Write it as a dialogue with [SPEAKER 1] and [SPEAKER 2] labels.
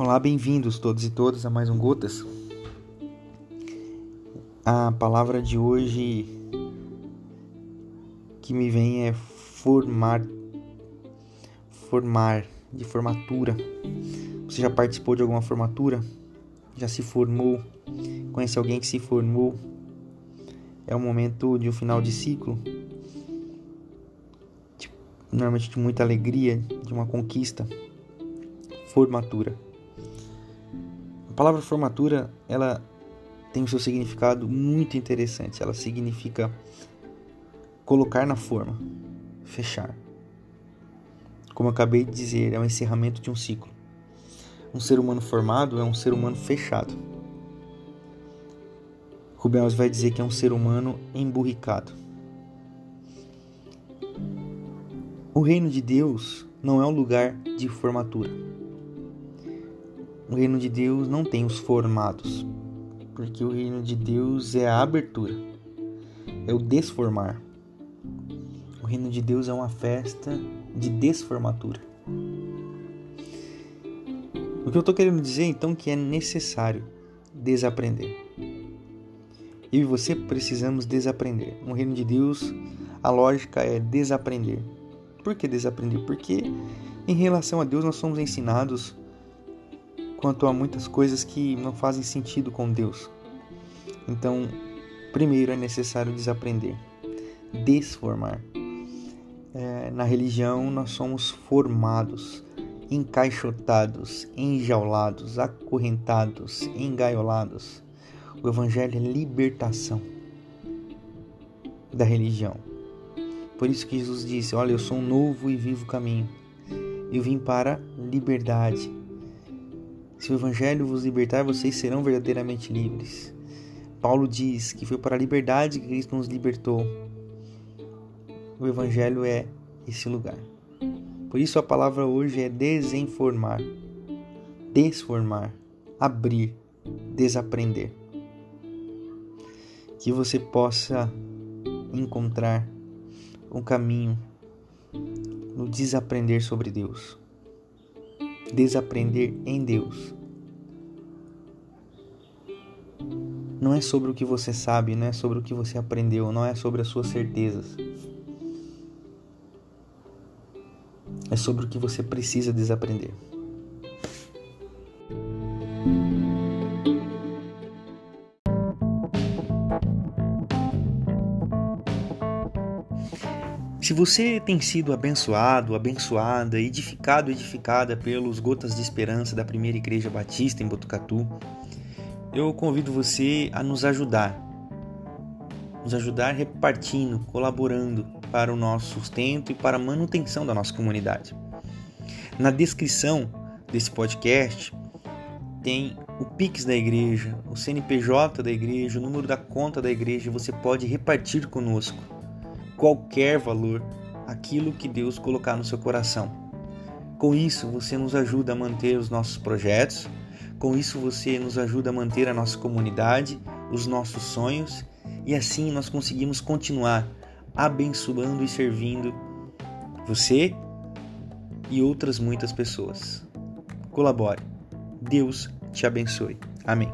[SPEAKER 1] Olá, bem-vindos todos e todas a mais um Gotas. A palavra de hoje que me vem é formar, formar, de formatura. Você já participou de alguma formatura? Já se formou? Conhece alguém que se formou? É o momento de um final de ciclo, normalmente de muita alegria, de uma conquista. Formatura. Palavra formatura, ela tem o seu significado muito interessante. Ela significa colocar na forma, fechar. Como eu acabei de dizer, é o encerramento de um ciclo. Um ser humano formado é um ser humano fechado. Rubens vai dizer que é um ser humano emburricado. O reino de Deus não é um lugar de formatura. O reino de Deus não tem os formados, porque o reino de Deus é a abertura, é o desformar. O reino de Deus é uma festa de desformatura. O que eu estou querendo dizer então que é necessário desaprender. Eu e você precisamos desaprender. No reino de Deus, a lógica é desaprender. Por que desaprender? Porque em relação a Deus nós somos ensinados quanto a muitas coisas que não fazem sentido com Deus. Então, primeiro é necessário desaprender, desformar. É, na religião nós somos formados, encaixotados, enjaulados, acorrentados, engaiolados. O Evangelho é libertação da religião. Por isso que Jesus disse: Olha, eu sou um novo e vivo caminho. Eu vim para liberdade. Se o Evangelho vos libertar, vocês serão verdadeiramente livres. Paulo diz que foi para a liberdade que Cristo nos libertou. O Evangelho é esse lugar. Por isso a palavra hoje é desenformar, desformar, abrir, desaprender. Que você possa encontrar um caminho no desaprender sobre Deus. Desaprender em Deus. Não é sobre o que você sabe, não é sobre o que você aprendeu, não é sobre as suas certezas. É sobre o que você precisa desaprender. Se você tem sido abençoado, abençoada, edificado, edificada pelos Gotas de Esperança da Primeira Igreja Batista em Botucatu, eu convido você a nos ajudar. Nos ajudar repartindo, colaborando para o nosso sustento e para a manutenção da nossa comunidade. Na descrição desse podcast tem o Pix da igreja, o CNPJ da igreja, o número da conta da igreja, você pode repartir conosco qualquer valor, aquilo que Deus colocar no seu coração. Com isso, você nos ajuda a manter os nossos projetos, com isso, você nos ajuda a manter a nossa comunidade, os nossos sonhos e assim nós conseguimos continuar abençoando e servindo você e outras muitas pessoas. Colabore. Deus te abençoe. Amém.